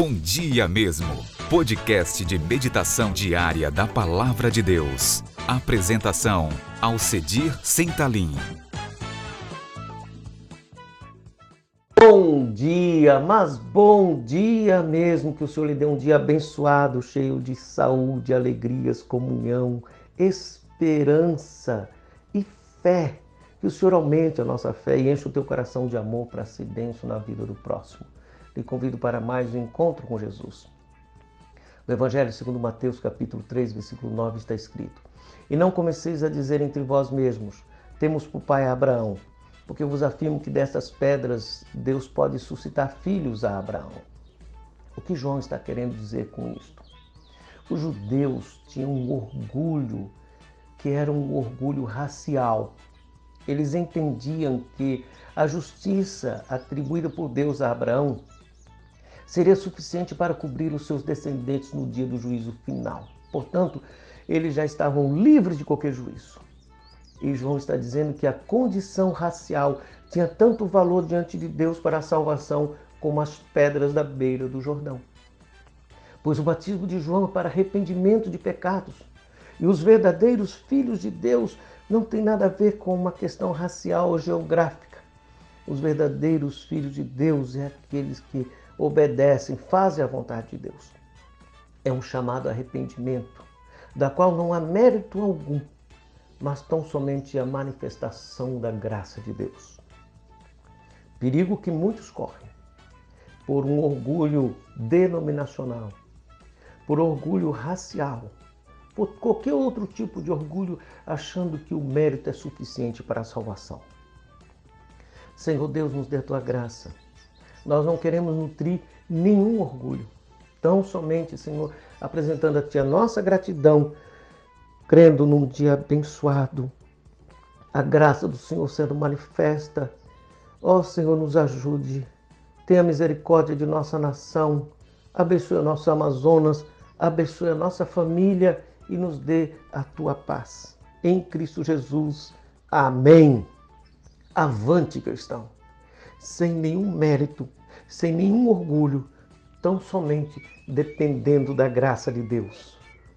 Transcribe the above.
Bom Dia Mesmo, podcast de meditação diária da Palavra de Deus. Apresentação: Alcedir Sentalim. Bom dia, mas bom dia mesmo. Que o Senhor lhe dê um dia abençoado, cheio de saúde, alegrias, comunhão, esperança e fé. Que o Senhor aumente a nossa fé e enche o teu coração de amor para ser denso na vida do próximo lhe convido para mais um encontro com Jesus. No Evangelho segundo Mateus, capítulo 3, versículo 9, está escrito: E não comeceis a dizer entre vós mesmos: Temos por pai Abraão, porque eu vos afirmo que dessas pedras Deus pode suscitar filhos a Abraão. O que João está querendo dizer com isto? Os judeus tinham um orgulho que era um orgulho racial. Eles entendiam que a justiça atribuída por Deus a Abraão seria suficiente para cobrir os seus descendentes no dia do juízo final. Portanto, eles já estavam livres de qualquer juízo. E João está dizendo que a condição racial tinha tanto valor diante de Deus para a salvação como as pedras da beira do Jordão. Pois o batismo de João é para arrependimento de pecados. E os verdadeiros filhos de Deus não tem nada a ver com uma questão racial ou geográfica. Os verdadeiros filhos de Deus é aqueles que obedecem, fazem a vontade de Deus. É um chamado arrependimento, da qual não há mérito algum, mas tão somente a manifestação da graça de Deus. Perigo que muitos correm por um orgulho denominacional, por orgulho racial, por qualquer outro tipo de orgulho, achando que o mérito é suficiente para a salvação. Senhor Deus, nos dê a tua graça nós não queremos nutrir nenhum orgulho. Tão somente, Senhor, apresentando a Ti a nossa gratidão, crendo num dia abençoado, a graça do Senhor sendo manifesta. Ó Senhor, nos ajude. Tenha misericórdia de nossa nação. Abençoe o nosso Amazonas. Abençoe a nossa família e nos dê a tua paz. Em Cristo Jesus. Amém. Avante, cristão sem nenhum mérito, sem nenhum orgulho, tão somente dependendo da graça de Deus.